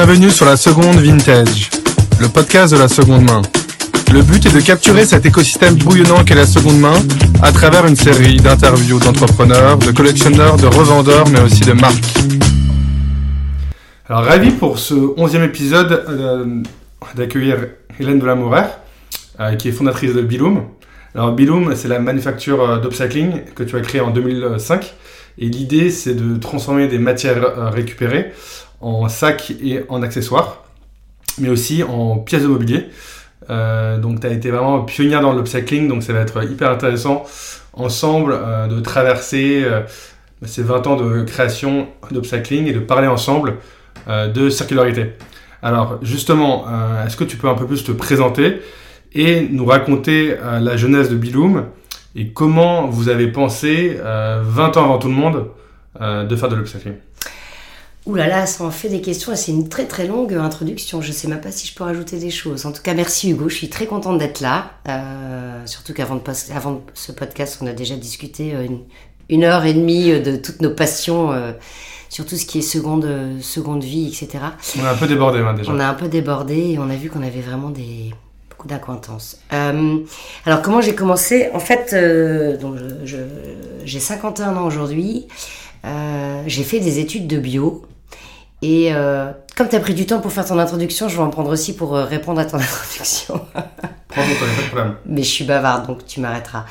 Bienvenue sur la seconde vintage, le podcast de la seconde main. Le but est de capturer cet écosystème bouillonnant qu'est la seconde main à travers une série d'interviews d'entrepreneurs, de collectionneurs, de revendeurs, mais aussi de marques. Alors ravi pour ce onzième épisode euh, d'accueillir Hélène Delamourer, euh, qui est fondatrice de Biloom. Alors Biloom, c'est la manufacture euh, d'upcycling que tu as créée en 2005. Et l'idée, c'est de transformer des matières euh, récupérées en sacs et en accessoires, mais aussi en pièces de mobilier. Euh, donc tu as été vraiment pionnière dans l'upcycling, donc ça va être hyper intéressant ensemble euh, de traverser euh, ces 20 ans de création d'upcycling et de parler ensemble euh, de circularité. Alors justement, est-ce que tu peux un peu plus te présenter et nous raconter la jeunesse de Biloom et comment vous avez pensé, euh, 20 ans avant tout le monde, de faire de l'upcycling? Ouh là là, ça en fait des questions et c'est une très très longue introduction. Je sais même pas si je peux rajouter des choses. En tout cas, merci Hugo, je suis très contente d'être là. Euh, surtout qu'avant de pos- avant ce podcast, on a déjà discuté euh, une, une heure et demie euh, de toutes nos passions, euh, sur tout ce qui est seconde, seconde vie, etc. On a un peu débordé hein, déjà. On a un peu débordé et on a vu qu'on avait vraiment des beaucoup d'acquaintances. Euh, alors comment j'ai commencé? En fait, donc j'ai 51 ans aujourd'hui. J'ai fait des études de bio. Et euh, comme tu as pris du temps pour faire ton introduction, je vais en prendre aussi pour euh, répondre à ton introduction. Prends ton pas de problème. Mais je suis bavarde, donc tu m'arrêteras.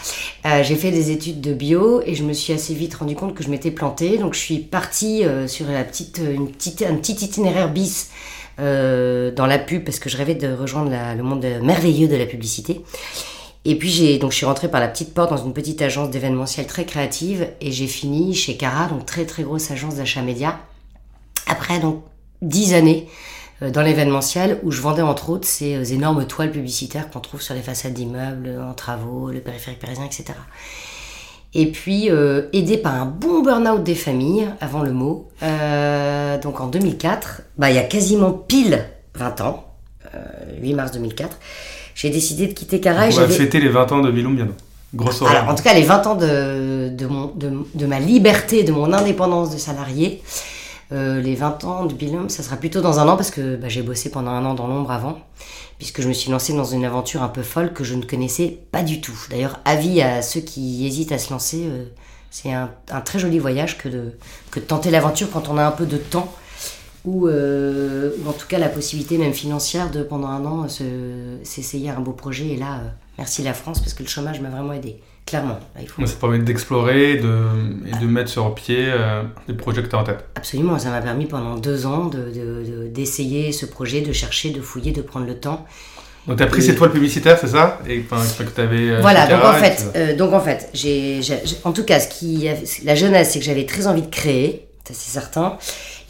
Euh, j'ai fait des études de bio et je me suis assez vite rendu compte que je m'étais plantée. Donc je suis partie euh, sur la petite, une petite, un petit itinéraire bis dans la pub parce que je rêvais de rejoindre la- le monde merveilleux de la publicité. Et puis j'ai donc je suis rentrée par la petite porte dans une petite agence d'événementiel très créative et j'ai fini chez Cara, donc très très grosse agence d'achat média. Après donc dix années euh, dans l'événementiel où je vendais entre autres ces euh, énormes toiles publicitaires qu'on trouve sur les façades d'immeubles, en travaux, le périphérique parisien, etc. Et puis euh, aidé par un bon burn-out des familles, avant le mot, euh, donc en 2004, bah, il y a quasiment pile 20 ans, euh, 8 mars 2004, j'ai décidé de quitter Cara On va fêter les 20 ans de Biloum bientôt. Grosse soirée. Alors, en tout cas, les 20 ans de, de, mon, de, de ma liberté, de mon indépendance de salarié, euh, les 20 ans de Bilum, ça sera plutôt dans un an parce que bah, j'ai bossé pendant un an dans l'ombre avant, puisque je me suis lancée dans une aventure un peu folle que je ne connaissais pas du tout. D'ailleurs, avis à ceux qui hésitent à se lancer, euh, c'est un, très joli voyage que de, que tenter l'aventure quand on a un peu de temps. Ou, euh, ou en tout cas la possibilité même financière de pendant un an se- s'essayer à un beau projet et là merci la France parce que le chômage m'a vraiment aidé clairement Là, il faut Ça te permet d'explorer et de, et de mettre sur pied euh, des projets que tu as en tête. Absolument, ça m'a permis pendant deux ans de- de- de- d'essayer ce projet, de chercher, de fouiller, de prendre le temps. Donc tu as pris Et- ces toiles publicitaires, c'est ça? Et enfin, que tu avais. voilà, donc en fait, euh, donc en fait, j'ai- en tout cas, ce qui, la jeunesse, c'est que j'avais très envie de créer, ça c'est certain.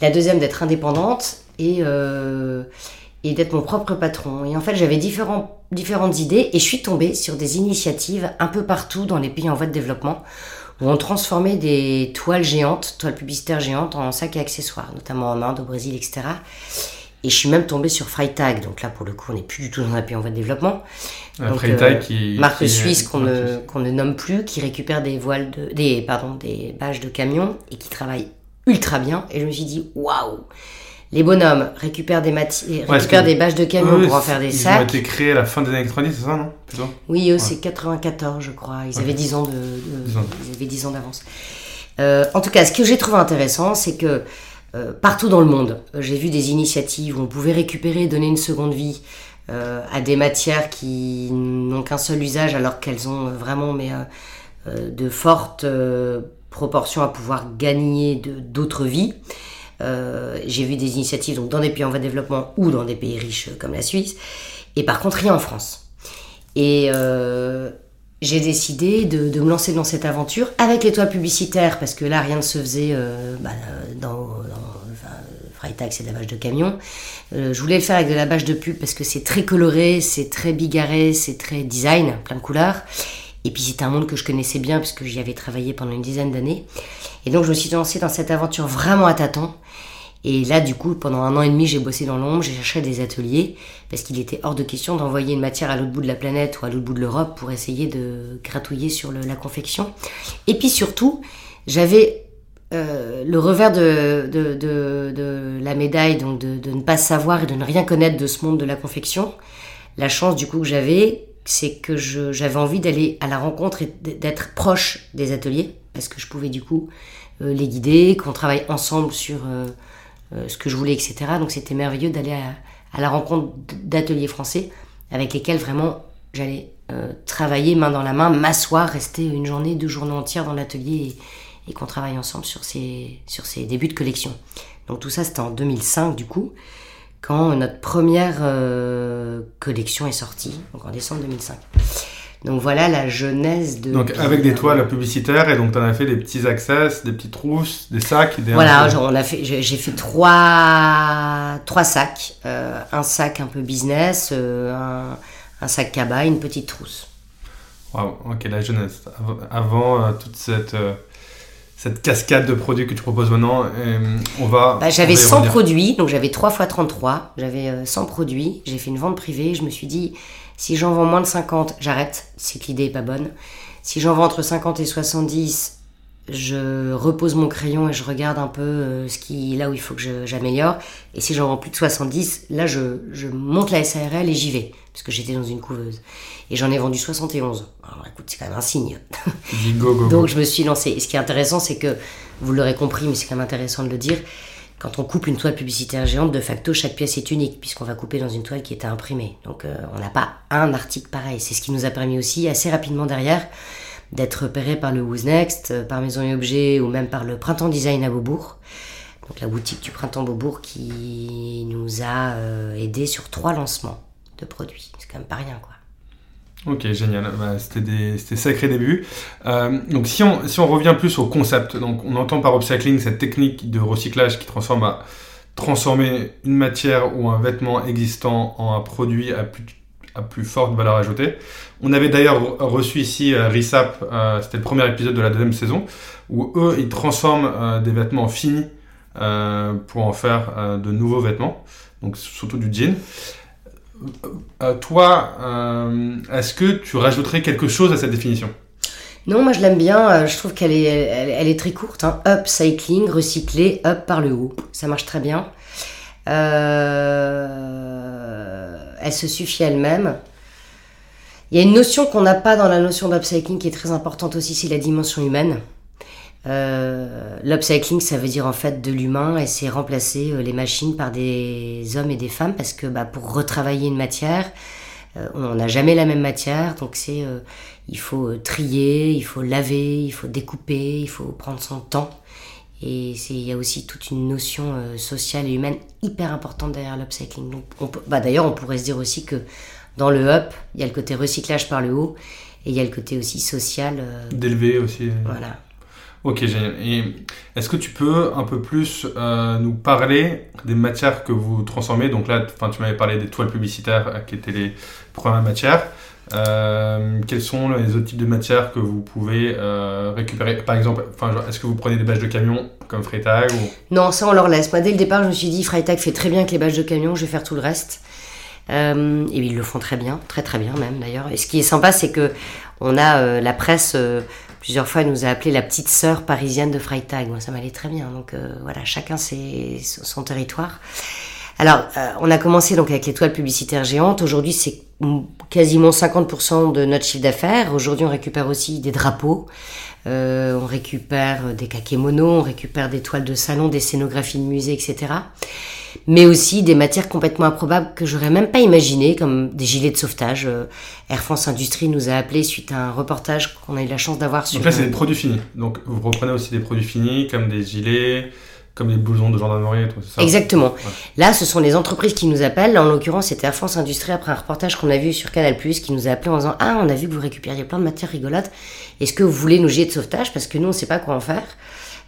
La deuxième, d'être indépendante et et, et d'être mon propre patron. Et en fait, j'avais différents, différentes idées et je suis tombée sur des initiatives un peu partout dans les pays en voie de développement où on transformait des toiles géantes, toiles publicitaires géantes en sacs et accessoires, notamment en Inde, au Brésil, etc. Et je suis même tombée sur Freitag, donc là pour le coup on n'est plus du tout dans un pays en voie de développement. Donc, Freitag euh, qui. Marque qui- suisse qu'on ne, nomme plus, qui récupère des voiles de, des, pardon, des bâches de camions et qui travaille ultra bien. Et je me suis dit, waouh, les bonhommes récupèrent des matières, Ouais, récupèrent des bâches de camions Eux, pour en faire des Ils ont sacs. été créés à la fin des années 90, c'est ça, non? Plutôt? Oui, eux, c'est 94, je crois. Ils avaient 10 ans de, de- 10 ans. ils avaient 10 ans d'avance. Euh, en tout cas, ce que j'ai trouvé intéressant, c'est que euh, partout dans le monde, euh, j'ai vu des initiatives où on pouvait récupérer, donner une seconde vie euh, à des matières qui n'ont qu'un seul usage, alors qu'elles ont vraiment mais, de fortes proportions à pouvoir gagner d'autres vies. Euh, j'ai vu des initiatives donc, dans des pays en voie de développement ou dans des pays riches euh, comme la Suisse, et par contre rien en France. Et euh, j'ai décidé de, me lancer dans cette aventure avec les toiles publicitaires, parce que là rien ne se faisait bah, dans, dans enfin, c'est de la bâche de camion. Je voulais le faire avec de la bâche de pub parce que c'est très coloré, c'est très bigarré, c'est très design, plein de couleurs. Et puis c'était un monde que je connaissais bien puisque j'y avais travaillé pendant une dizaine d'années. Et donc je me suis lancée dans cette aventure vraiment à tâtons. Et là, du coup, pendant un an et demi, j'ai bossé dans l'ombre, j'ai cherché des ateliers, parce qu'il était hors de question d'envoyer une matière à l'autre bout de la planète ou à l'autre bout de l'Europe pour essayer de gratouiller sur la confection. Et puis surtout, j'avais euh, le revers de, la médaille, donc de, ne pas savoir et de ne rien connaître de ce monde de la confection, la chance du coup que j'avais, c'est que j'avais envie d'aller à la rencontre et d'être proche des ateliers, parce que je pouvais du coup euh, les guider, qu'on travaille ensemble sur euh, ce que je voulais, etc. Donc c'était merveilleux d'aller à, à la rencontre d'ateliers français avec lesquels vraiment j'allais euh, travailler main dans la main, m'asseoir, rester une journée, deux journées entières dans l'atelier et, et qu'on travaille ensemble sur ces, sur ces débuts de collection. Donc tout ça c'était en 2005 du coup, quand notre première euh, collection est sortie, donc en décembre 2005. Donc voilà la genèse de... Donc avec des toiles publicitaires et donc tu en as fait des petits access, des petites trousses, des sacs, des Voilà, genre, on a fait, j'ai fait trois, trois sacs. Euh, un sac un peu business, euh, un, un sac cabas, une petite trousse. Waouh, ok, la jeunesse. Av- Avant euh, toute cette, cette cascade de produits que tu proposes maintenant, on va. Bah, j'avais on va y 100 revenir. produits, donc j'avais 3 x 33. J'avais euh, 100 produits. J'ai fait une vente privée. Je me suis dit, si j'en vends moins de 50, j'arrête. C'est que l'idée est pas bonne. Si j'en vends entre 50 et 70, je repose mon crayon et je regarde un peu euh, ce qui, là où il faut que j'améliore. Et si j'en vends plus de 70, là je, je monte la SARL et j'y vais. Parce que j'étais dans une couveuse. Et j'en ai vendu 71. Alors écoute, c'est quand même un signe. Tu dis go, go, go. Donc je me suis lancée. Et ce qui est intéressant, c'est que, vous l'aurez compris, mais c'est quand même intéressant de le dire, quand on coupe une toile publicitaire géante, de facto, chaque pièce est unique, puisqu'on va couper dans une toile qui était imprimée. Donc euh, on n'a pas un article pareil. C'est ce qui nous a permis aussi, assez rapidement derrière, d'être repéré par le Who's Next, euh, par Maison et Objets, ou même par le Printemps Design à Beaubourg. Donc la boutique du Printemps Beaubourg qui nous a euh, aidés sur trois lancements de produits. C'est quand même pas rien, quoi. Ok, génial. Bah, c'était des c'était sacrés débuts. Euh, donc si on, revient plus au concept, donc on entend par upcycling cette technique de recyclage qui transforme une matière ou un vêtement existant en un produit à plus, forte valeur ajoutée. On avait d'ailleurs re- reçu ici euh, Risap, euh, c'était le premier épisode de la deuxième saison, où eux, ils transforment euh, des vêtements finis pour en faire de nouveaux vêtements, donc surtout du jean. Euh, toi, euh, est-ce que tu rajouterais quelque chose à cette définition? Non, moi je l'aime bien. euh, Je trouve qu'elle est, très courte. Hein. Upcycling, recycler, up par le haut. Ça marche très bien. Elle se suffit elle-même. Il y a une notion qu'on n'a pas dans la notion d'upcycling qui est très importante aussi, c'est la dimension humaine. Euh, L'upcycling, ça veut dire en fait de l'humain et c'est remplacer euh, les machines par des hommes et des femmes parce que bah, pour retravailler une matière, euh, on n'a jamais la même matière, donc c'est euh, il faut trier, il faut laver, il faut découper, il faut prendre son temps. Et c'est- il y a aussi toute une notion euh, sociale et humaine hyper importante derrière l'upcycling. Bah, D'ailleurs, on pourrait se dire aussi que dans le up, il y a le côté recyclage par le haut et il y a le côté aussi social. euh, D'élever aussi voilà. Ok, génial. Et est-ce que tu peux un peu plus euh, nous parler des matières que vous transformez? Donc là, tu m'avais parlé des toiles publicitaires euh, qui étaient les premières matières. Euh, quels sont les autres types de matières que vous pouvez récupérer? Par exemple, est-ce que vous prenez des bâches de camion comme Freitag. Non, ça on leur laisse. Moi, dès le départ, je me suis dit, Freitag fait très bien avec les bâches de camion, je vais faire tout le reste. Euh, et ils le font très bien, très très bien même d'ailleurs. Et ce qui est sympa, c'est que on a euh, la presse euh, plusieurs fois nous a appelé la petite sœur parisienne de Freitag. Moi, ça m'allait très bien. Donc euh, voilà, chacun ses, son territoire. Alors, on a commencé donc avec les toiles publicitaires géantes. Aujourd'hui, c'est quasiment 50% de notre chiffre d'affaires. Aujourd'hui, on récupère aussi des drapeaux. Euh, on récupère des kakémonos, on récupère des toiles de salon, des scénographies de musée, etc. Mais aussi des matières complètement improbables que j'aurais même pas imaginées, comme des gilets de sauvetage. Euh, Air France Industrie nous a appelé suite à un reportage qu'on a eu la chance d'avoir sur. Donc là, c'est des produits finis. Donc vous reprenez aussi des produits finis comme des gilets, comme des blousons de gendarmerie et tout ça Exactement. Ouais. Là, ce sont les entreprises qui nous appellent. Là, en l'occurrence, c'était Air France Industrie après un reportage qu'on a vu sur Canal+, qui nous a appelé en disant « Ah, on a vu que vous récupériez plein de matières rigolotes. Est-ce que vous voulez nos gilets de sauvetage? Parce que nous, on ne sait pas quoi en faire.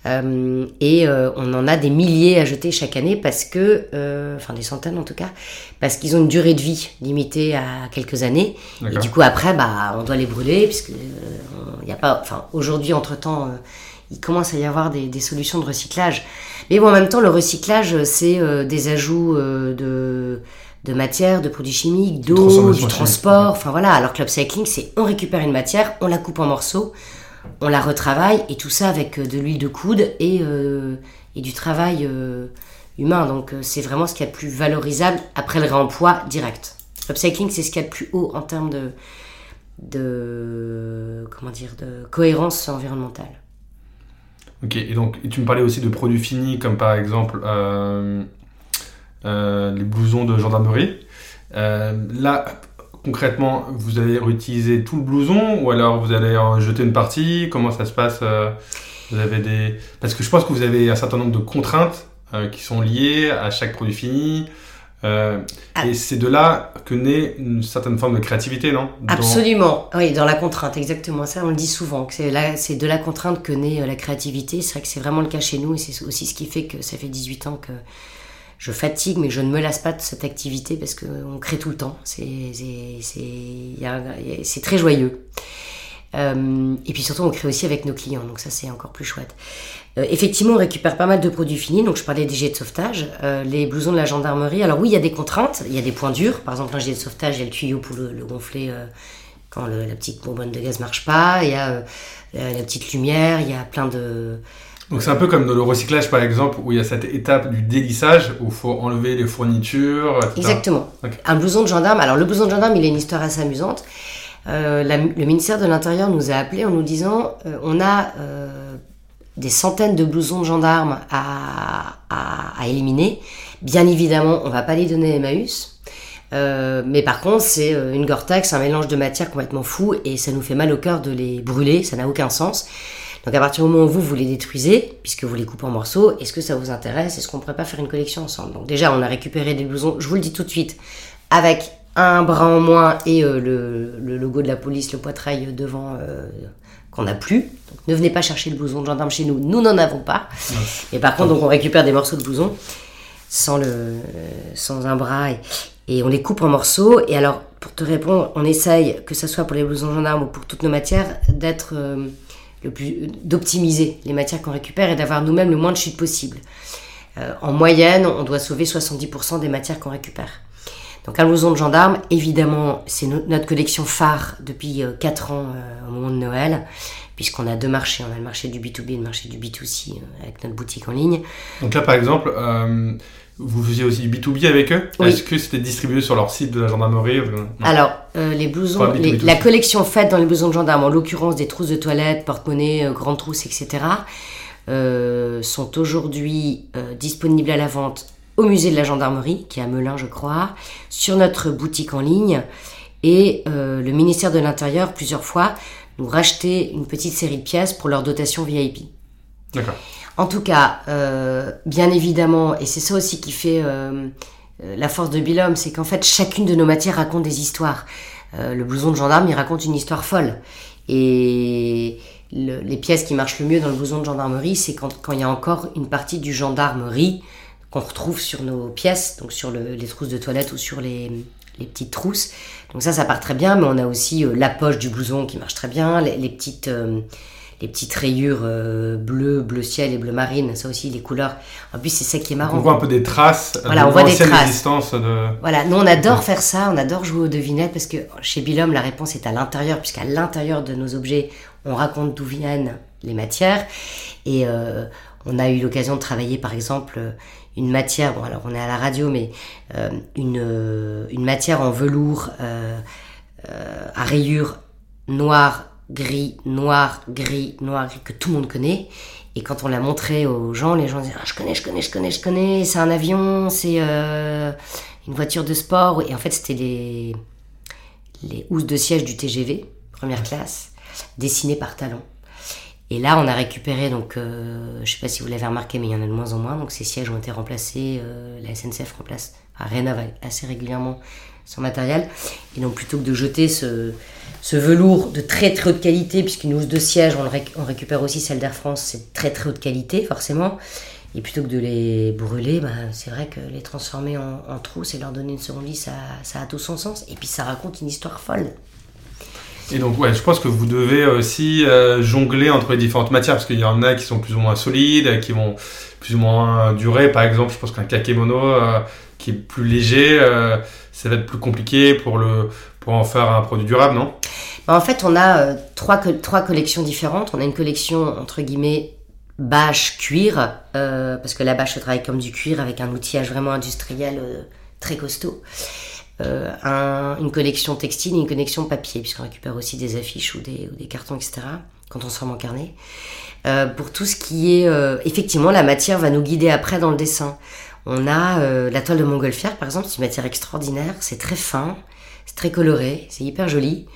Euh, et euh, on en a des milliers à jeter chaque année parce que, euh, enfin des centaines en tout cas, parce qu'ils ont une durée de vie limitée à quelques années. Et du coup après, bah, on doit les brûler puisque il y a pas, enfin aujourd'hui entre temps, il commence à y avoir des, des solutions de recyclage. Mais bon, en même temps, le recyclage, c'est euh, des ajouts euh, de de matière, de produits chimiques, d'eau, du transport, enfin voilà. Alors que l'upcycling, c'est on récupère une matière, on la coupe en morceaux, on la retravaille et tout ça avec de l'huile de coude et, et du travail humain. Donc c'est vraiment ce qu'il y a de plus valorisable après le réemploi direct. L'upcycling, c'est ce qu'il y a de plus haut en termes de, de, comment dire, de cohérence environnementale. Ok, et donc tu me parlais aussi de produits finis comme par exemple euh, euh, les blousons de gendarmerie. Euh, là, concrètement, vous allez réutiliser tout le blouson ou alors vous allez en jeter une partie? Comment ça se passe Vous avez des parce que je pense que vous avez un certain nombre de contraintes qui sont liées à chaque produit fini. Euh, ah. Et c'est de là que naît une certaine forme de créativité, non? Absolument, oui, dans la contrainte, exactement. Ça, on le dit souvent, que c'est de la contrainte que naît euh, la créativité. C'est vrai que c'est vraiment le cas chez nous et c'est aussi ce qui fait que ça fait 18 ans que je fatigue, mais je ne me lasse pas de cette activité parce qu'on crée tout le temps. C'est très joyeux. Euh, et puis surtout, on crée aussi avec nos clients, donc ça c'est encore plus chouette. Euh, effectivement, on récupère pas mal de produits finis, donc je parlais des jets de sauvetage, euh, les blousons de la gendarmerie. Alors oui, il y a des contraintes, il y a des points durs. Par exemple, un jet de sauvetage, il y a le tuyau pour le, gonfler quand la petite bonbonne de gaz marche pas, il y a la petite lumière, il y a plein de... Donc c'est un peu comme dans le recyclage par exemple, où il y a cette étape du délissage, où il faut enlever les fournitures. Etc. Exactement. Un blouson de gendarme, alors le blouson de gendarme, il a une histoire assez amusante. Euh, le ministère de l'Intérieur nous a appelés en nous disant euh, on a euh, des centaines de blousons de gendarmes à, éliminer. Bien évidemment, on va pas les donner à Emmaüs. mais par contre, c'est une Gore-Tex, un mélange de matière complètement fou, et ça nous fait mal au cœur de les brûler, ça n'a aucun sens. Donc à partir du moment où vous, vous les détruisez, puisque vous les coupez en morceaux, est-ce que ça vous intéresse? Est-ce qu'on ne pourrait pas faire une collection ensemble? Donc déjà, on a récupéré des blousons, je vous le dis tout de suite, avec un bras en moins et euh, le, logo de la police, le poitrail devant euh, qu'on n'a plus. Donc ne venez pas chercher le blouson de gendarme chez nous, nous n'en avons pas. Et par contre, donc on récupère des morceaux de blouson sans, le, sans un bras et, on les coupe en morceaux. Et alors, pour te répondre, on essaye, que ce soit pour les blousons gendarmes ou pour toutes nos matières, d'être euh, le plus d'optimiser les matières qu'on récupère et d'avoir nous-mêmes le moins de chute possible. en moyenne, on doit sauver 70% des matières qu'on récupère. Donc un blouson de gendarme, évidemment, c'est notre collection phare depuis 4 euh, ans euh, au moment de Noël, puisqu'on a deux marchés. On a le marché du B2B et le marché du B2C euh, avec notre boutique en ligne. Donc là, par exemple, vous faisiez aussi du B2B avec eux? Est-ce que c'était distribué sur leur site de la gendarmerie Alors, les blousons, la collection faite dans les blousons de gendarme, en l'occurrence des trousses de toilette, porte-monnaie, grandes trousses, etc., sont aujourd'hui disponibles à la vente au musée de la gendarmerie, qui est à Melun, je crois, sur notre boutique en ligne. Et euh, le ministère de l'Intérieur, plusieurs fois, nous rachetait une petite série de pièces pour leur dotation VIP. D'accord. En tout cas, euh, bien évidemment, et c'est ça aussi qui fait euh, la force de Bilhomme, c'est qu'en fait, chacune de nos matières raconte des histoires. le blouson de gendarme, il raconte une histoire folle. Et les pièces qui marchent le mieux dans le blouson de gendarmerie, c'est quand, quand il y a encore une partie du gendarmerie qu'on retrouve sur nos pièces, donc sur les trousses de toilette ou sur les, petites trousses. Donc ça, ça part très bien, mais on a aussi euh, la poche du blouson qui marche très bien, les, petites, euh, les petites rayures euh, bleu, bleu ciel et bleu marine, ça aussi, les couleurs. En plus, c'est ça qui est marrant. On voit un peu des traces. Voilà, on voit des traces. De... Voilà, nous on adore faire ça, on adore jouer aux devinettes parce que chez Bilhomme, la réponse est à l'intérieur, puisqu'à l'intérieur de nos objets, on raconte d'où viennent les matières. Et on a eu l'occasion de travailler, par exemple, une matière, bon alors on est à la radio, mais euh, une, euh, une, matière en velours euh, à rayures noir, gris, noir, gris, noir, gris, que tout le monde connaît. Et quand on l'a montré aux gens, les gens disaient ah, Je connais, je connais, je connais, je connais, c'est un avion, c'est une voiture de sport. Et en fait, c'était les, les housses de siège du TGV, première classe, dessinées par Talon. Et là, on a récupéré, donc, euh, je sais pas si vous l'avez remarqué, mais il y en a de moins en moins. Donc, ces sièges ont été remplacés. Euh, la SNCF remplace, enfin, rénove assez régulièrement son matériel. Et donc, plutôt que de jeter ce, velours de très très haute qualité, puisqu'une housse de siège, on, récupère aussi celle d'Air France, c'est très très haute qualité, forcément. Et plutôt que de les brûler, bah, c'est vrai que les transformer en, en trousses et leur donner une seconde vie, ça, ça a tout son sens. Et puis, ça raconte une histoire folle. Et donc, ouais, je pense que vous devez aussi euh, jongler entre les différentes matières, parce qu'il y en a qui sont plus ou moins solides, qui vont plus ou moins durer. Par exemple, je pense qu'un kakémono euh, qui est plus léger, euh, ça va être plus compliqué pour, le, pour en faire un produit durable, non? Bah, En fait, on a euh, trois, trois collections différentes. On a une collection, entre guillemets, bâche cuir, parce que la bâche se travaille comme du cuir avec un outillage vraiment industriel très costaud. Euh, un- une collection textile et une collection papier, puisqu'on récupère aussi des affiches ou des, ou des cartons, etc., quand on se forme en carnet. Euh, pour tout ce qui est... euh, effectivement, la matière va nous guider après dans le dessin. On a la toile de montgolfière, par exemple, c'est une matière extraordinaire, c'est très fin, c'est très coloré, c'est hyper joli.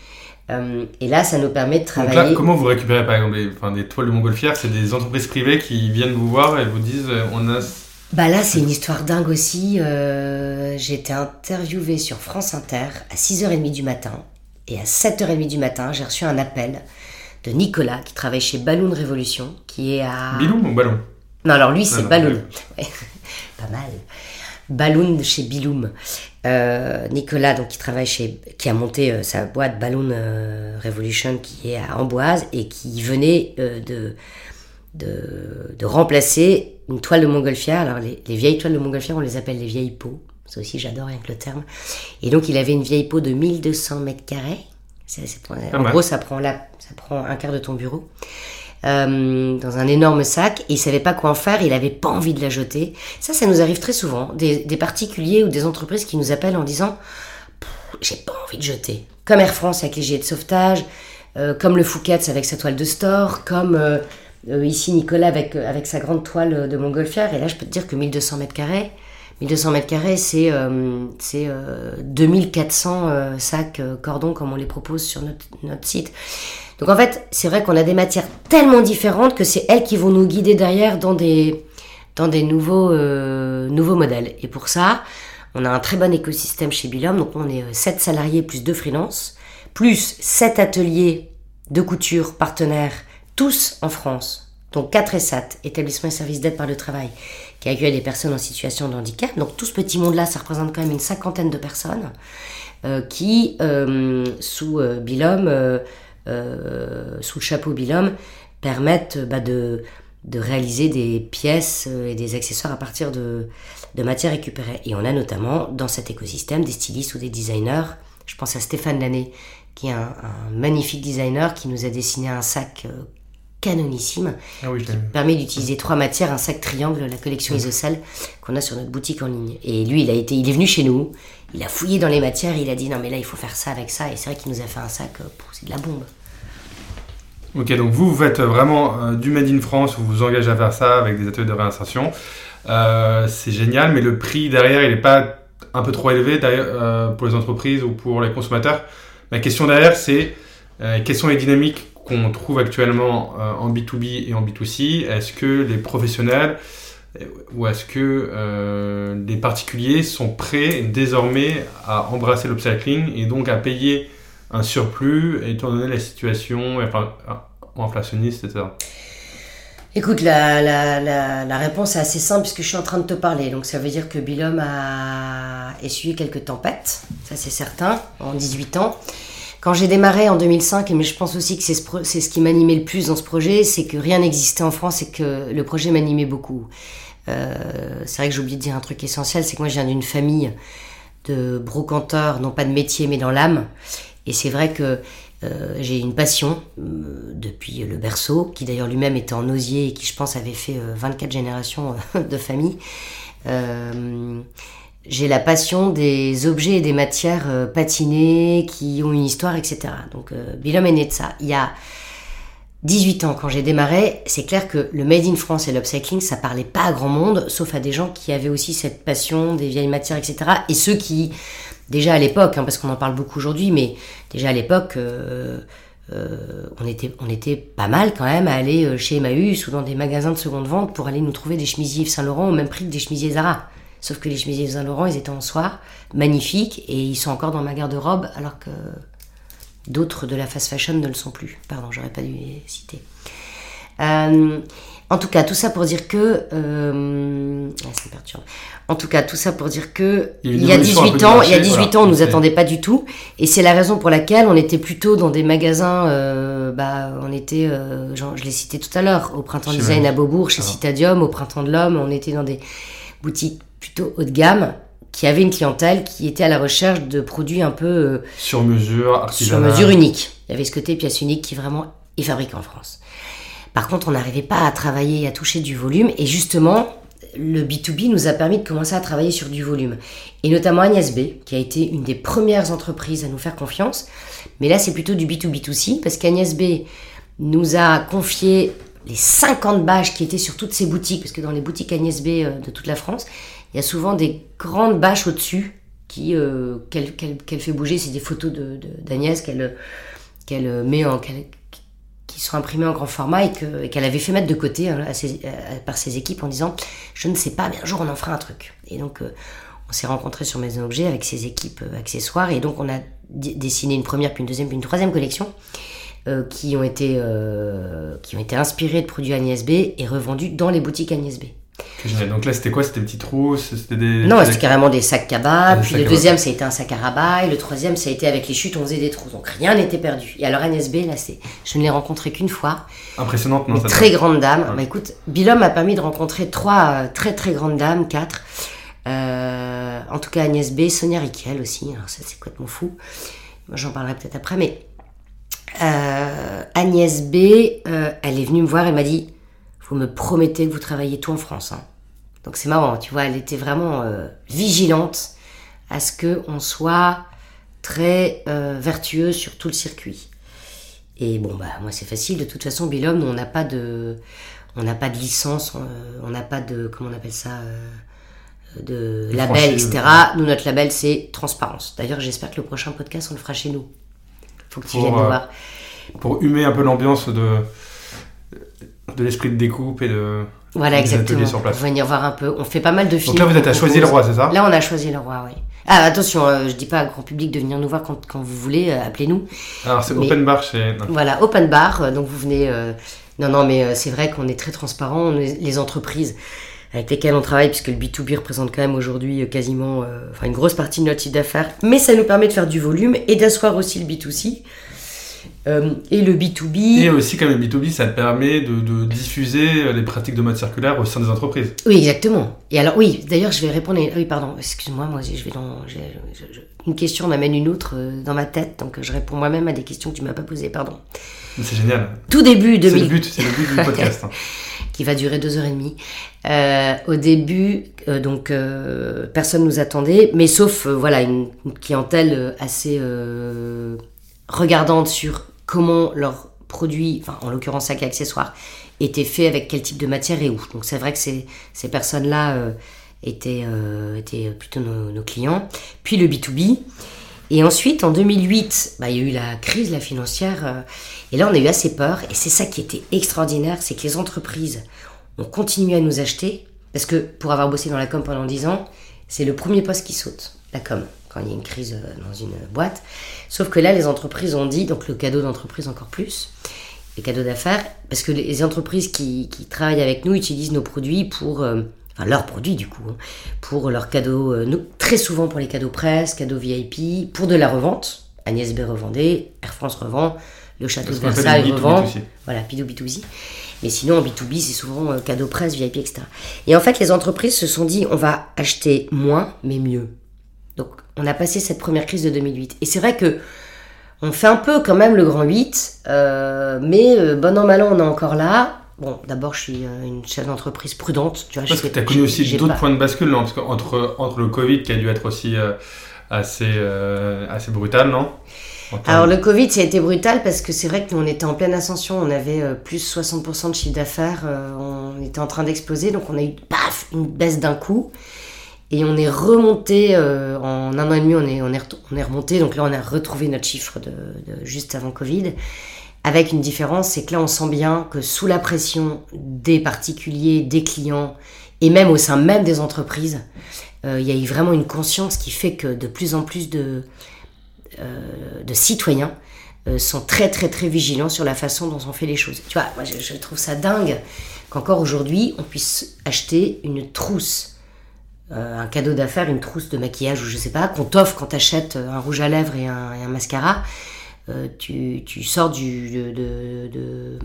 Euh, et là, ça nous permet de Donc travailler... là, comment vous récupérez par exemple des, enfin, des toiles de montgolfière C'est des entreprises privées qui viennent vous voir et vous disent on a. Bah là, c'est une histoire dingue aussi. Euh, J'ai été interviewée sur France Inter à 6h30 du matin. Et à 7h30 du matin, j'ai reçu un appel de Nicolas, qui travaille chez Balloon Révolution, qui est à... Biloum ou ballon? Non, alors lui, Ah c'est Balloon. Pas mal. Balloon chez Biloum. Euh, Nicolas, donc, qui travaille chez, qui a monté euh, sa boîte Balloon euh, Revolution, qui est à Amboise et qui venait de, de, de remplacer une toile de montgolfière. Alors, les, les vieilles toiles de montgolfière, on les appelle les vieilles peaux. Ça aussi, j'adore avec le terme. Et donc, il avait une vieille peau de 1200 mètres carrés. En mal. gros, ça prend, là, ça prend un quart de ton bureau. Euh, dans un énorme sac et il savait pas quoi en faire, il avait pas envie de la jeter. Ça, ça nous arrive très souvent. Des, des particuliers ou des entreprises qui nous appellent en disant J'ai pas envie de jeter. Comme Air France avec les gilets de sauvetage, euh, comme le Fouquet's avec sa toile de store, comme euh, euh, ici Nicolas avec, euh, avec sa grande toile de montgolfière. Et là, je peux te dire que 1200 mètres carrés, 1200 mètres carrés, c'est euh, c'est, euh, 2400 euh, sacs euh, cordons comme on les propose sur notre, notre site. Donc en fait, c'est vrai qu'on a des matières tellement différentes que c'est elles qui vont nous guider derrière dans des, dans des nouveaux, euh, nouveaux modèles. Et pour ça, on a un très bon écosystème chez Bilom. Donc on est 7 salariés plus 2 freelances, plus 7 ateliers de couture partenaires, tous en France. Donc 4 ESAT, établissements et services d'aide par le travail, qui accueillent des personnes en situation de handicap. Donc tout ce petit monde-là, ça représente quand même une cinquantaine de personnes euh, qui, euh, sous euh, sous le chapeau Bilom, permettent bah, de, de réaliser des pièces et des accessoires à partir de, matières récupérées. Et on a notamment dans cet écosystème des stylistes ou des designers. Je pense à Stéphane Lanné, qui est un, magnifique designer qui nous a dessiné un sac canonissime Ah oui, vu. permet d'utiliser trois matières, un sac triangle, la collection Isocel qu'on a sur notre boutique en ligne. Et lui, il a été, il est venu chez nous, il a fouillé dans les matières, il a dit non mais là il faut faire ça avec ça, et c'est vrai qu'il nous a fait un sac, euh, c'est de la bombe. Ok, donc vous, vous faites vraiment euh, du Made in France, vous vous engagez à faire ça avec des ateliers de réinsertion. Euh, c'est génial, mais le prix derrière, il n'est pas un peu trop élevé euh, pour les entreprises ou pour les consommateurs. Ma question derrière, c'est quelles sont les dynamiques qu'on trouve actuellement euh, en B2B et en B2C Est-ce que les professionnels euh, ou est-ce que euh, les particuliers sont prêts désormais à embrasser l'upcycling et donc à payer un surplus étant donné la situation enfin, inflationniste, etc. Écoute, la réponse est assez simple puisque je suis en train de te parler. Donc ça veut dire que Bilom a essuyé quelques tempêtes, ça c'est certain, en 18 ans. Quand j'ai démarré en 2005, mais je pense aussi que c'est ce, qui m'animait le plus dans ce projet, c'est que rien n'existait en France et que le projet m'animait beaucoup. Euh, c'est vrai que j'ai oublié de dire un truc essentiel, c'est que moi je viens d'une famille de brocanteurs, non pas de métier mais dans l'âme. Et c'est vrai que euh, j'ai une passion euh, depuis le berceau, qui d'ailleurs lui-même était en osier et qui je pense avait fait euh, 24 générations de famille. J'ai la passion des objets et des matières euh, patinées qui ont une histoire, etc. Donc euh, est né de ça. Il y a 18 ans quand j'ai démarré, c'est clair que le Made in France et l'upcycling, ça parlait pas à grand monde, sauf à des gens qui avaient aussi cette passion des vieilles matières, etc. Et ceux qui, déjà à l'époque, hein, parce qu'on en parle beaucoup aujourd'hui, mais déjà à l'époque, euh, euh, on, était, on était pas mal quand même à aller chez Emmaüs ou dans des magasins de seconde vente pour aller nous trouver des chemisiers Yves Saint-Laurent au même prix que des chemisiers Zara. Sauf que les chemisiers Yves Saint-Laurent, ils étaient en soie, magnifiques, et ils sont encore dans ma garde-robe, alors que d'autres de la fast fashion ne le sont plus. Pardon, j'aurais pas dû les citer. Euh, en tout cas, tout ça pour dire que... Euh, ouais, ça me perturbe. En tout cas, tout ça pour dire que Il y a une il y a évolution un peu 18 du ans, marché, il y a 18 voilà. ans, on nous C'est- attendait pas du tout, et c'est la raison pour laquelle on était plutôt dans des magasins. euh, bah, on était, euh, genre, je l'ai cité tout à l'heure, au printemps design à Beaubourg, chez Ah. Citadium, au printemps de l'homme, on était dans des boutiques plutôt haut de gamme, qui avait une clientèle qui était à la recherche de produits un peu euh, Sur mesure, sur mesure unique. Il y avait ce côté pièce unique qui vraiment est fabriqué en France. Par contre, on n'arrivait pas à travailler et à toucher du volume. Et justement, le B2B nous a permis de commencer à travailler sur du volume. Et notamment Agnès B, qui a été une des premières entreprises à nous faire confiance. Mais là, c'est plutôt du B2B2C, parce qu'Agnès B nous a confié les 50 bâches qui étaient sur toutes ses boutiques, parce que dans les boutiques Agnès B euh, de toute la France, il y a souvent des grandes bâches au-dessus qui euh, qu'elle fait bouger. C'est des photos de- de- d'Agnès qu'elle met en qui sont imprimées en grand format et que- et qu'elle avait fait mettre de côté hein, par ses équipes en disant je ne sais pas mais un jour on en fera un truc et donc euh, on s'est rencontrés sur Maison Objet avec ses équipes euh, accessoires et donc on a dessiné une première puis une deuxième puis une troisième collection qui ont été euh, qui ont été inspirées de produits Agnès B et revendus dans les boutiques Agnès B. Donc là, c'était quoi? C'était des petites trousses C'était des. Non, c'était carrément des sacs cabas. Ah, puis le deuxième, ça a été un sac à rabat. Et le troisième, ça a été avec les chutes, on faisait des trous. Donc rien n'était perdu. Et alors Agnès B, là, c'est, je ne l'ai rencontré qu'une fois. Impressionnante, non Une très grande dame. Ouais. Bah écoute, Bilom m'a permis de rencontrer trois euh, très très grandes dames, quatre. Euh, en tout cas Agnès B, Sonia Riquel aussi. Alors ça, c'est complètement fou. Moi, j'en parlerai peut-être après. Mais euh, Agnès B, euh, elle est venue me voir. Elle m'a dit Vous me promettez que vous travaillez tout en France. hein. Donc c'est marrant, tu vois, elle était vraiment euh, vigilante à ce qu'on soit très euh, vertueux sur tout le circuit. Et bon, bah, moi, c'est facile. De toute façon, nous, on n'a pas de, on n'a pas de licence, on euh, on n'a pas de, comment on appelle ça, de label, etc. Nous, notre label, c'est transparence. D'ailleurs, j'espère que le prochain podcast, on le fera chez nous. Faut que tu Pour, viennes nous euh, voir. Pour humer un peu l'ambiance de, de l'esprit de découpe et de. Voilà, exactement. sur place. Venir voir un peu. On fait pas mal de films. Donc là, vous êtes à choisir le roi, c'est ça Là, on a choisi le roi, oui. Ah, attention, euh, je dis pas au grand public de venir nous voir quand, quand vous voulez, euh, appelez-nous. Alors, c'est mais- open bar chez. non. Voilà, open bar, euh, donc vous venez. euh, Non, non, mais c'est vrai qu'on est très transparent. On est- les entreprises avec lesquelles on travaille, puisque le B2B représente quand même aujourd'hui quasiment enfin, une grosse partie de notre chiffre d'affaires, mais ça nous permet de faire du volume et d'asseoir aussi le B2C. Euh, et le B2B. Et aussi, comme le B2B, ça permet de, de diffuser les pratiques de mode circulaire au sein des entreprises. Oui, exactement. Et alors, oui, d'ailleurs, je vais répondre. à- Oui, pardon, excuse-moi, moi, je vais dans. j'ai- je- je- Une question m'amène une autre euh, dans ma tête, donc je réponds moi-même à des questions que tu m'as pas posées, pardon. C'est génial. Tout début C'est le 2000, but, c'est le but du podcast. hein. qui va durer deux heures et demie. Euh, au début, euh, donc, personne nous attendait, mais sauf, voilà, une, une clientèle assez regardante sur comment leurs produits, en l'occurrence, sacs et accessoires, étaient faits avec quel type de matière et où. Donc, c'est vrai que ces, ces personnes-là euh, étaient, euh, étaient plutôt nos, nos clients. Puis le B2B. Et ensuite, en 2008, bah, il y a eu la crise, la financière. euh, et là, on a eu assez peur. Et c'est ça qui était extraordinaire, c'est que les entreprises ont continué à nous acheter. Parce que pour avoir bossé dans la com pendant 10 ans, c'est le premier poste qui saute, la com, quand il y a une crise euh, dans une boîte. Sauf que là, les entreprises ont dit, donc le cadeau d'entreprise encore plus, les cadeaux d'affaires, parce que les entreprises qui, qui travaillent avec nous utilisent nos produits pour, euh, enfin leurs produits du coup, hein, pour leurs cadeaux, euh, nous, très souvent pour les cadeaux presse, cadeaux VIP, pour de la revente. Agnès B revendait, Air France revend, le château de Versailles le B2B revend. Voilà, P2B2C. Mais sinon, en B2B, c'est souvent euh, cadeau presse, VIP, etc. Et en fait, les entreprises se sont dit, on va acheter moins, mais mieux. Donc, on a passé cette première crise de 2008. Et c'est vrai que on fait un peu quand même le grand 8, euh, mais euh, bon an, mal an, on est encore là. Bon, d'abord, je suis euh, une chef d'entreprise prudente. Tu vois, Parce que tu as connu aussi d'autres points de bascule, non? Parce que entre, entre le Covid qui a dû être aussi euh, assez, assez brutal, non? Alors le Covid, ça a été brutal parce que c'est vrai que nous on était en pleine ascension, on avait euh, plus 60% de chiffre d'affaires, euh, on était en train d'exploser, donc on a eu paf une baisse d'un coup et on est remonté euh, en un an et demi, on est on est, remonté, donc là on a retrouvé notre chiffre de, juste avant Covid. Avec une différence, c'est que là on sent bien que sous la pression des particuliers, des clients et même au sein même des entreprises, euh, il y a eu vraiment une conscience qui fait que de plus en plus de euh, de citoyens sont très très très vigilants sur la façon dont on fait les choses. Tu vois, moi je trouve ça dingue qu'encore aujourd'hui on puisse acheter une trousse, euh, un cadeau d'affaires, une trousse de maquillage ou je sais pas, qu'on t'offre quand t'achètes un rouge à lèvres et un, et un mascara. Euh, tu, tu sors du, de, de- de-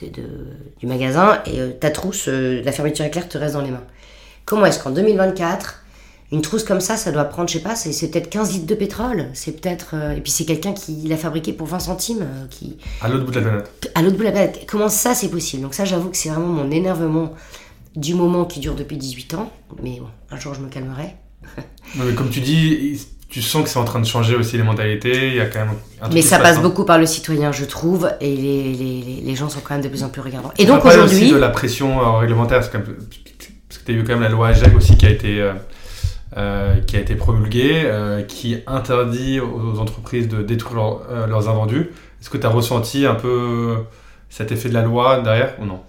de- de- du magasin et euh, ta trousse, euh, la fermeture éclair te reste dans les mains. Comment est-ce qu'en 2024, Une trousse comme ça, ça doit prendre, je sais pas, c'est peut-être 15 litres de pétrole. C'est peut-être. euh, et puis c'est quelqu'un qui l'a fabriqué pour 20 centimes, euh, qui, À l'autre bout de la planète. à l'autre bout de la planète. Comment ça, c'est possible? Donc, ça, j'avoue que c'est vraiment mon énervement du moment qui dure depuis 18 ans. Mais bon, un jour, je me calmerai. Non, mais comme tu dis, tu sens que c'est en train de changer aussi les mentalités. Il y a quand même un Mais ça se passe hein. beaucoup par le citoyen, je trouve, et les, les, les, les gens sont quand même de plus en plus regardants. Et donc aussi aujourd'hui, de la pression euh, réglementaire, parce que tu as eu quand même la loi AGEC aussi qui a été, euh, euh, qui a été promulguée, euh, qui interdit aux entreprises de détruire leur- euh, leurs invendus. Est-ce que tu as ressenti un peu cet effet de la loi derrière ou non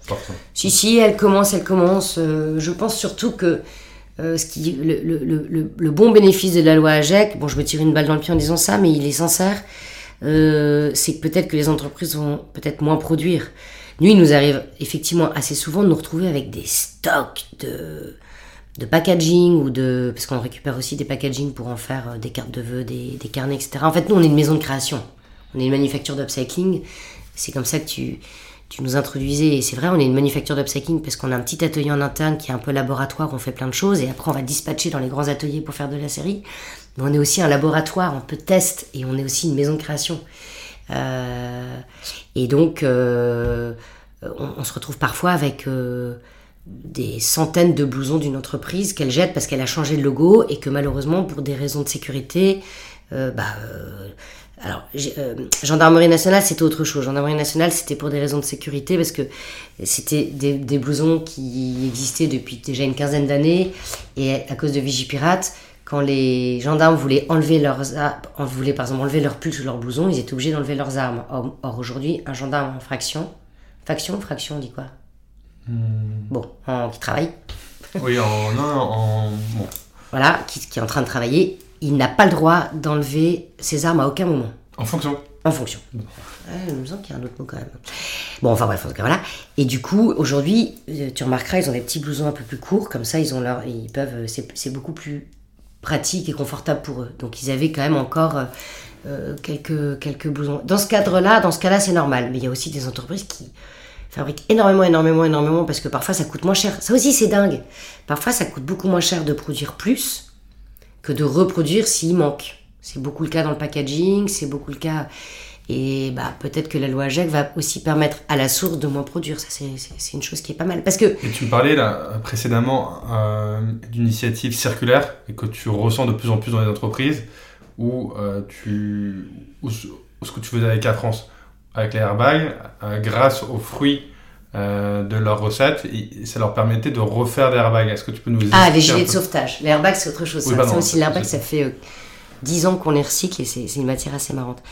si, si, elle commence, elle commence. euh, je pense surtout que euh, ce qui, le, le, le, bon bénéfice de la loi AGEC, bon, je me tire une balle dans le pied en disant ça, mais il est sincère, euh, c'est que peut-être que les entreprises vont peut-être moins produire. Nous, il nous arrive effectivement assez souvent de nous retrouver avec des stocks de, de packaging ou de. Parce qu'on récupère aussi des packaging pour en faire des cartes de vœux, des, des carnets, etc. En fait, nous, on est une maison de création. On est une manufacture d'upcycling. C'est comme ça que tu, nous introduisais. Et c'est vrai, on est une manufacture d'upcycling parce qu'on a un petit atelier en interne qui est un peu laboratoire, on fait plein de choses. Et après, on va dispatcher dans les grands ateliers pour faire de la série. Mais on est aussi un laboratoire, on peut tester et on est aussi une maison de création. Euh, et donc, euh, on, se retrouve parfois avec euh, des centaines de blousons d'une entreprise qu'elle jette parce qu'elle a changé de logo et que malheureusement, pour des raisons de sécurité, bah, alors, euh, gendarmerie nationale, c'était autre chose. Gendarmerie nationale, c'était pour des raisons de sécurité parce que c'était des, des blousons qui existaient depuis déjà une quinzaine d'années et à cause de Vigipirate, quand les gendarmes voulaient enlever leurs en- voulaient par exemple enlever leurs pulls ou leurs blousons, ils étaient obligés d'enlever leurs armes. Or, or, aujourd'hui, un gendarme en fraction, faction, fraction, on dit quoi? Bon, en, qui travaille, Oui, en. En. Bon. voilà, qui, qui est en train de travailler, il n'a pas le droit d'enlever ses armes à aucun moment. En fonction. En fonction. Il me semble qu'il y a un autre mot quand même. Bon, enfin bref, en tout cas, voilà. Et du coup, aujourd'hui, euh, tu remarqueras, ils ont des petits blousons un peu plus courts, comme ça, ils ont leur, ils peuvent, euh, c'est beaucoup plus pratique et confortable pour eux. Donc, ils avaient quand même encore euh, quelques, quelques blousons. Dans ce cadre-là, dans ce cas-là, c'est normal. Mais il y a aussi des entreprises qui fabriquent énormément, énormément, énormément, parce que parfois, ça coûte moins cher. Ça aussi, c'est dingue. Parfois, ça coûte beaucoup moins cher de produire plus que de reproduire s'il manque. C'est beaucoup le cas dans le packaging, c'est beaucoup le cas. Et bah, peut-être que la loi AGEC va aussi permettre à la source de moins produire. Ça, c'est- une chose qui est pas mal. Parce que Et tu me parlais là précédemment euh, d'initiatives circulaires et que tu ressens de plus en plus dans les entreprises où euh, tu ce, que tu faisais avec Air France, avec les airbags, euh, grâce aux fruits euh, de leurs recettes, et ça leur permettait de refaire des airbags. Est-ce que tu peux nous Ah, les expliquer un gilets de sauvetage. L'airbag, c'est autre chose. Oui, ça. pardon, Ça aussi, l'airbag, ça fait euh, 10 ans qu'on les recycle et c'est une matière assez marrante.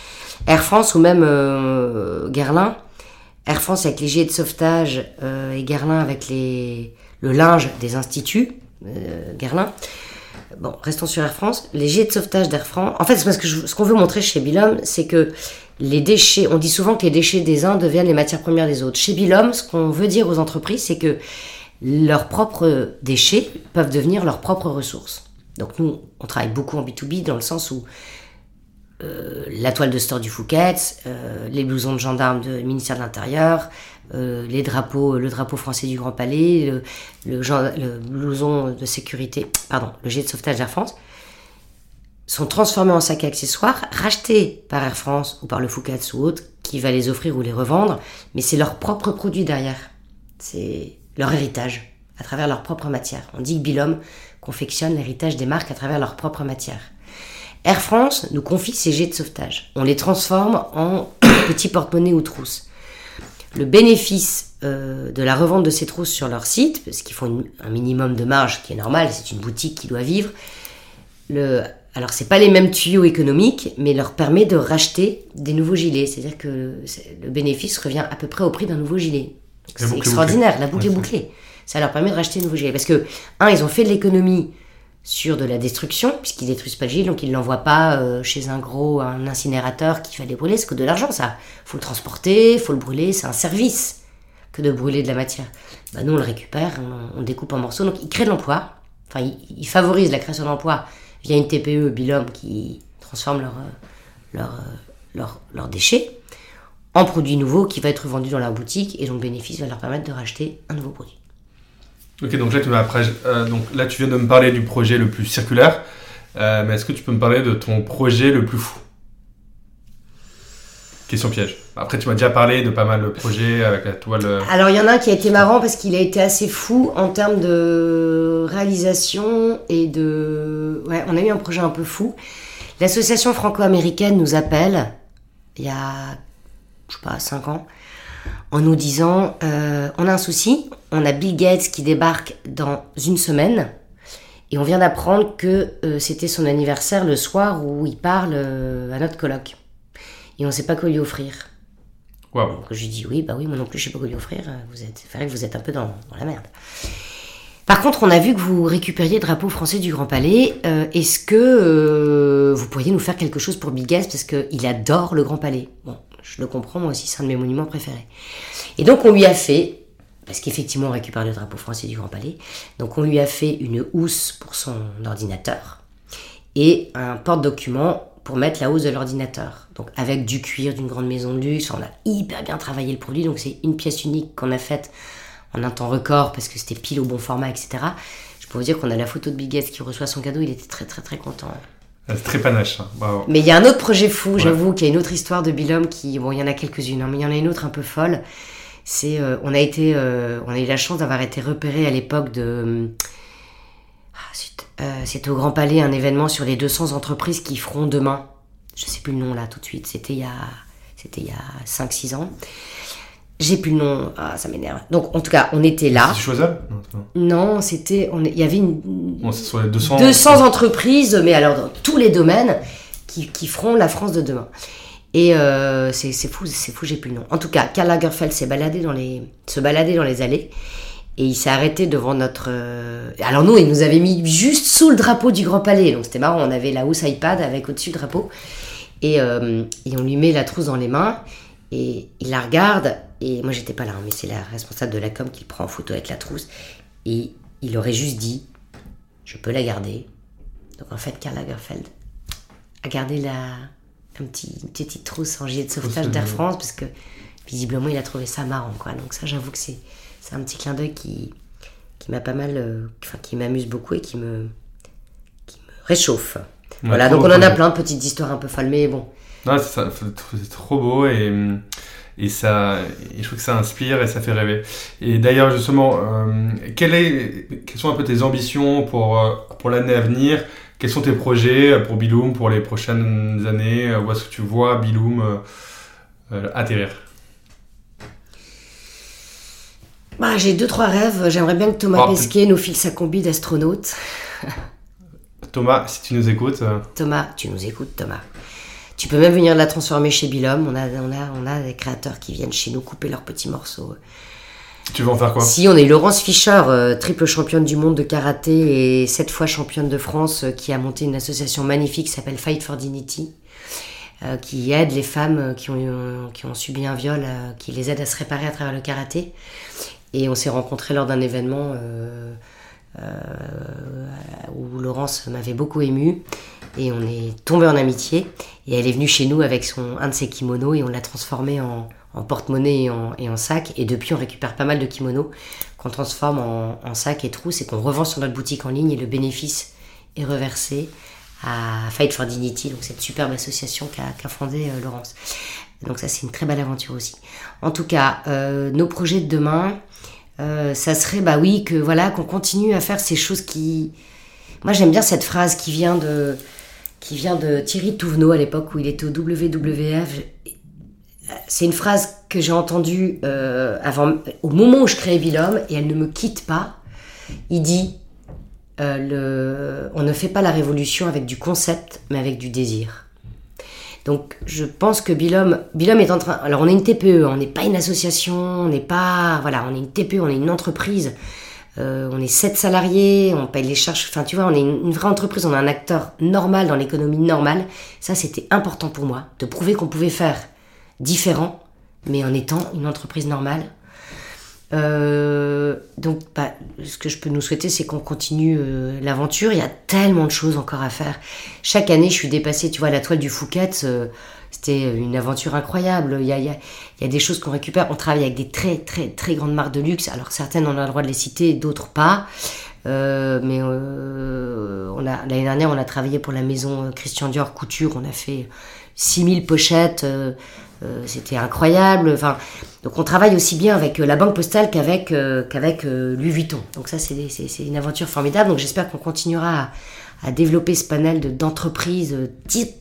Air France ou même euh, Guerlain. Air France avec les gilets de sauvetage euh, et Guerlain avec les, le linge des instituts. Euh, Guerlain. Bon, restons sur Air France. Les gilets de sauvetage d'Air France. En fait, c'est parce que je- ce qu'on veut montrer chez Bilom, c'est que les déchets, on dit souvent que les déchets des uns deviennent les matières premières des autres. Chez Bilom, ce qu'on veut dire aux entreprises, c'est que leurs propres déchets peuvent devenir leurs propres ressources. Donc nous, on travaille beaucoup en B2B dans le sens où euh, la toile de store du Fouquet, euh, les blousons de gendarmes du ministère de l'Intérieur, euh, les drapeaux, le drapeau français du Grand Palais, le, le, le blouson de sécurité, pardon, le jet de sauvetage d'Air France, sont transformés en sacs accessoires, rachetés par Air France ou par le Fouquet ou autre, qui va les offrir ou les revendre, mais c'est leur propre produit derrière. C'est leur héritage, à travers leur propre matière. On dit que Bilom confectionne l'héritage des marques à travers leur propre matière. Air France nous confie ces jets de sauvetage. On les transforme en petits porte-monnaies ou trousses. Le bénéfice euh, de la revente de ces trousses sur leur site, parce qu'ils font un minimum de marge qui est normal, c'est une boutique qui doit vivre. Le, alors c'est pas les mêmes tuyaux économiques, mais leur permet de racheter des nouveaux gilets. C'est-à-dire que le bénéfice revient à peu près au prix d'un nouveau gilet. C'est extraordinaire, la boucle Ouais, est bouclée. Ça leur permet de racheter de nouveaux gilets. Parce que, un, ils ont fait de l'économie sur de la destruction, puisqu'ils détruisent pas le gilet, donc ils l'envoient pas euh, chez un gros, un incinérateur qui va les brûler, c'est que de l'argent ça. faut le transporter, faut le brûler, c'est un service que de brûler de la matière. Bah, nous on le récupère, on, on découpe en morceaux, donc ils créent de l'emploi, enfin ils, ils favorisent la création d'emploi via une TPE, Bilom, qui transforme leurs leur, leur, leurs déchets en produits nouveaux qui va être vendu dans leur boutique, et donc le bénéfice va leur permettre de racheter un nouveau produit. Ok, donc là, tu, après, donc là, tu viens de me parler du projet le plus circulaire, mais est-ce que tu peux me parler de ton projet le plus fou? Question piège. Après, tu m'as déjà parlé de pas mal de projets avec la toile. Euh, Alors, il y en a un qui a été marrant parce qu'il a été assez fou en termes de réalisation et de. Ouais, on a eu un projet un peu fou. L'association franco-américaine nous appelle il y a, je sais pas, 5 ans, en nous disant euh, on a un souci, on a Bill Gates qui débarque dans une semaine. Et on vient d'apprendre que euh, c'était son anniversaire le soir où il parle à notre colloque et on ne sait pas quoi lui offrir. Wow. je lui dis oui, bah oui, moi non plus je sais pas quoi lui offrir. Vous êtes, que vous êtes un peu dans, la merde. Par contre, on a vu que vous récupériez le drapeau français du Grand Palais. Euh, est-ce que euh, vous pourriez nous faire quelque chose pour Bigas parce qu'il adore le Grand Palais Bon, je le comprends, moi aussi, c'est un de mes monuments préférés. Et donc on lui a fait, parce qu'effectivement on récupère le drapeau français du Grand Palais, donc on lui a fait une housse pour son ordinateur et un porte-document pour mettre la hausse de l'ordinateur. Donc avec du cuir d'une grande maison de luxe, on a hyper bien travaillé le produit, donc c'est une pièce unique qu'on a faite en un temps record parce que c'était pile au bon format, etc. Je peux vous dire qu'on a la photo de Big qui reçoit son cadeau, il était très très très content. C'est très panache. Hein. Mais il y a un autre projet fou, j'avoue, qu'il y a une autre histoire de Bilhomme qui, bon, il y en a quelques-unes, hein, mais il y en a une autre un peu folle. C'est, euh, on a été, euh, on a eu la chance d'avoir été repéré à l'époque de euh, c'était au Grand Palais un événement sur les 200 entreprises qui feront demain. Je sais plus le nom là tout de suite, c'était il y a, c'était il y a 5-6 ans. J'ai plus le nom, ah, ça m'énerve. Donc en tout cas, on était là. C'est Choiseul Non, c'était, il y avait une, bon, sur les 200, 200 entreprises, mais alors dans tous les domaines, qui, qui feront la France de demain. Et euh, c'est fou, c'est fou, j'ai plus le nom. En tout cas, Karl Lagerfeld s'est baladé dans les, se baladait dans les allées et il s'est arrêté devant notre. Euh, alors nous, il nous avait mis juste sous le drapeau du Grand Palais. Donc c'était marrant, on avait la housse iPad avec au-dessus le drapeau. Et, euh, et, on lui met la trousse dans les mains. Et il la regarde. Et moi, j'étais pas là, hein, mais c'est la responsable de la com qui le prend en photo avec la trousse. Et il aurait juste dit Je peux la garder. Donc en fait, Karl Lagerfeld a gardé la, un petit, une petite trousse en gilet de sauvetage d'Air France parce que visiblement, il a trouvé ça marrant. Quoi. Donc ça, j'avoue que c'est c'est un petit clin d'œil qui, qui m'a pas mal, euh, enfin, qui m'amuse beaucoup et qui me, qui me réchauffe. voilà, donc on en a plein de petites histoires un peu folles, mais bon. c'est trop beau et, et ça, je trouve que ça inspire et ça fait rêver. Et d'ailleurs, justement, euh, quelle est, quelles sont un peu tes ambitions pour, euh, pour l'année à venir? Quels sont tes projets pour Biloom pour les prochaines années? Où est-ce que tu vois Biloom atterrir? Bah, J'ai deux, trois rêves. J'aimerais bien que Thomas oh, Pesquet nous file sa combi d'astronaute. Thomas, si tu nous écoutes. Euh. Thomas, tu nous écoutes, Thomas. Tu peux même venir la transformer chez Bilom. On a, on, a, on a des créateurs qui viennent chez nous couper leurs petits morceaux. Tu veux en faire quoi? Si, on est Laurence Fischer, euh, triple championne du monde de karaté et sept fois championne de France, euh, qui a monté une association magnifique qui s'appelle Fight for Dignity, qui aide les femmes qui ont, qui ont subi un viol, qui les aide à se réparer à travers le karaté. Et on s'est rencontrés lors d'un événement euh, euh, où Laurence m'avait beaucoup ému. Et on est tombé en amitié. Et elle est venue chez nous avec son, un de ses kimonos et on l'a transformé en, porte-monnaie et en, sac. Et depuis, on récupère pas mal de kimonos qu'on transforme en, sac et trousse et qu'on revend sur notre boutique en ligne. Et le bénéfice est reversé à Fight for Dignity, donc cette superbe association qu'a fondée euh, Laurence. Donc ça, c'est une très belle aventure aussi. En tout cas, nos projets de demain, euh, ça serait bah oui que voilà qu'on continue à faire ces choses qui moi j'aime bien cette phrase qui vient de qui vient de Thierry Touvenot à l'époque où il était au WWF c'est une phrase que j'ai entendue euh, avant au moment où je créais Vilhomme et elle ne me quitte pas. Il dit euh, le, on ne fait pas la révolution avec du concept mais avec du désir donc je pense que Bilom, Bilom est en train... Alors on est une TPE, on n'est pas une association, on n'est pas... Voilà, on est une TPE, on est une entreprise. Euh, on est sept salariés, on paye les charges. Enfin, tu vois, on est une, vraie entreprise, on est un acteur normal dans l'économie normale. Ça, c'était important pour moi, de prouver qu'on pouvait faire différent, mais en étant une entreprise normale. Euh, donc, bah, ce que je peux nous souhaiter, c'est qu'on continue euh, l'aventure. Il y a tellement de choses encore à faire. Chaque année, je suis dépassée. Tu vois, la toile du Fouquet, euh, c'était une aventure incroyable. Il y a, il y a- des choses qu'on récupère. On travaille avec des très très très grandes marques de luxe. Alors certaines on a le droit de les citer, d'autres pas. Mais on a l'année dernière on a travaillé pour la maison Christian Dior Couture. On a fait 6000 pochettes. Euh, c'était incroyable. Enfin, donc on travaille aussi bien avec euh, la banque postale qu'avec euh, qu'avec euh, Louis Vuitton. Donc ça c'est une aventure formidable. Donc j'espère qu'on continuera à, développer ce panel de- d'entreprises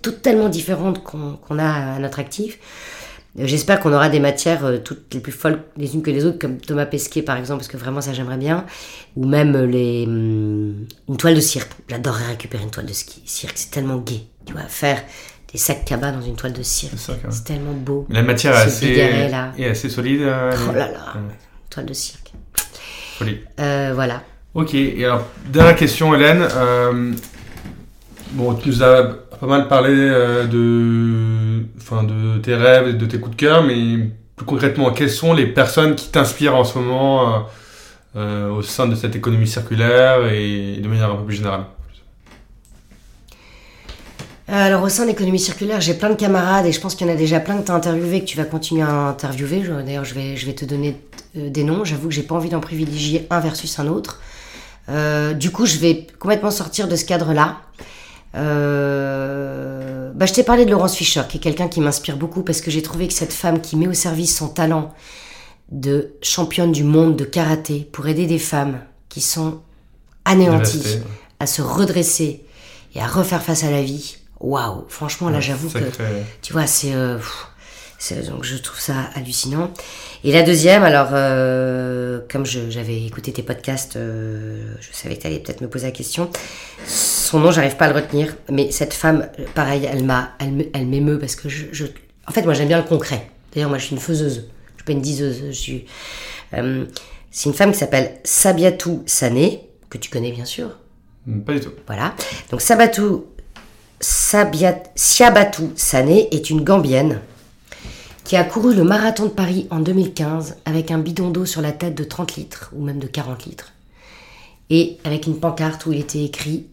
toutes tellement différentes qu'on a à notre actif. J'espère qu'on aura des matières toutes les plus folles les unes que les autres, comme Thomas Pesquet par exemple, parce que vraiment ça j'aimerais bien. Ou même les, hum, une toile de cirque. J'adorerais récupérer une toile de ski, cirque, c'est tellement gai. Tu vois, faire des sacs cabas dans une toile de cirque, C'est tellement beau. La matière est assez, bigarret, là. est assez solide. euh, Oh là là, Ouais, toile de cirque. folie. Euh, voilà. Ok, et alors, dernière question, Hélène. Euh, bon, tu nous as pas mal parlé de, enfin, de tes rêves et de tes coups de cœur, mais plus concrètement, quelles sont les personnes qui t'inspirent en ce moment au sein de cette économie circulaire et de manière un peu plus générale? Alors au sein de l'économie circulaire, j'ai plein de camarades et je pense qu'il y en a déjà plein que tu as interviewé, que tu vas continuer à interviewer. D'ailleurs, je vais, je vais te donner euh, des noms. J'avoue que j'ai pas envie d'en privilégier un versus un autre. Euh, du coup, je vais complètement sortir de ce cadre-là. Euh, bah, je t'ai parlé de Laurence Fischer, qui est quelqu'un qui m'inspire beaucoup parce que j'ai trouvé que cette femme qui met au service son talent de championne du monde de karaté pour aider des femmes qui sont anéanties à se redresser et à refaire face à la vie. Waouh, franchement là Ouais, j'avoue que tu vois c'est euh, c'est- donc je trouve ça hallucinant. Et la deuxième alors euh, comme j'avais écouté tes podcasts, euh, je savais que tu allais peut-être me poser la question. Son nom j'arrive pas à le retenir, mais cette femme pareil elle m'a elle me- elle m'émeut parce que je, je- en fait moi j'aime bien le concret. D'ailleurs moi je suis une faiseuse, je suis pas une diseuse, je suis c'est une femme qui s'appelle Sabiatou Sané que tu connais bien sûr. Pas du tout. Voilà. Donc Sabatou, Siabatou Sané est une Gambienne qui a couru le marathon de Paris en 2015 avec un bidon d'eau sur la tête de 30 litres ou même de 40 litres et avec une pancarte où il était écrit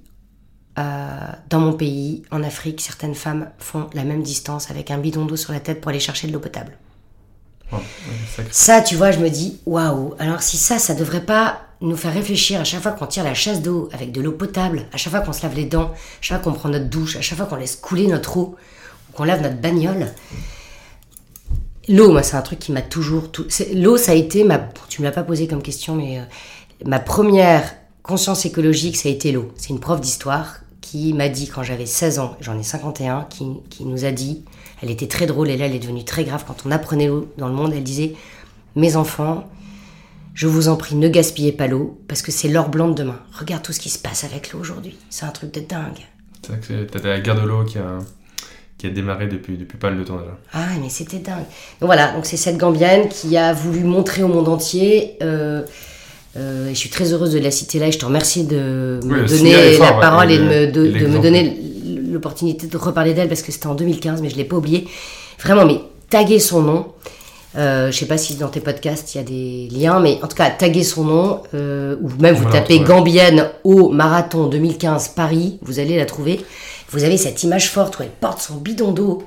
euh, Dans mon pays, en Afrique, certaines femmes font la même distance avec un bidon d'eau sur la tête pour aller chercher de l'eau potable. Sacré. Ça, tu vois, je me dis, waouh, alors si ça, ça devrait pas nous faire réfléchir à chaque fois qu'on tire la chasse d'eau avec de l'eau potable, à chaque fois qu'on se lave les dents, à chaque fois qu'on prend notre douche, à chaque fois qu'on laisse couler notre eau, ou qu'on lave notre bagnole. L'eau, moi, c'est un truc qui m'a toujours. L'eau, ça a été ma. Tu me l'as pas posé comme question, mais euh, ma première conscience écologique, ça a été l'eau. C'est une prof d'histoire qui m'a dit quand j'avais 16 ans, j'en ai 51, qui, qui nous a dit, elle était très drôle et là elle est devenue très grave quand on apprenait l'eau dans le monde, elle disait Mes enfants, je vous en prie, ne gaspillez pas l'eau parce que c'est l'or blanc de demain. Regarde tout ce qui se passe avec l'eau aujourd'hui. C'est un truc de dingue. C'est vrai que t'as la guerre de l'eau qui a, qui a démarré depuis, depuis pas mal de temps déjà. Ah, mais c'était dingue. Donc voilà, donc c'est cette Gambienne qui a voulu montrer au monde entier. euh, euh, et je suis très heureuse de la citer là et je te remercie de me donner fort, la ouais, parole et et de me, de, de me donner l'opportunité de reparler d'elle parce que c'était en 2015, mais je l'ai pas oublié. Vraiment, mais taguer son nom. Euh, je sais pas si dans tes podcasts il y a des liens, mais en tout cas, taguer son nom, euh, ou même vous tapez. Gambienne au marathon 2015 Paris, vous allez la trouver. Vous avez cette image forte où elle porte son bidon d'eau.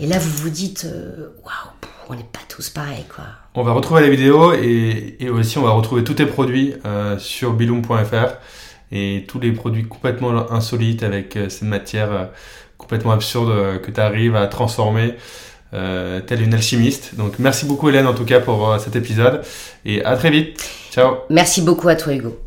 Et là, vous vous dites, euh, waouh, pff, on n'est pas tous pareils, quoi. On va retrouver la vidéo et, et aussi on va retrouver tous tes produits euh, sur biloom.fr et tous les produits complètement insolites avec matières euh, complètement absurdes euh, que tu arrives à transformer euh, telle une alchimiste. Donc merci beaucoup Hélène en tout cas pour euh, cet épisode et à très vite. Ciao Merci beaucoup à toi, Hugo.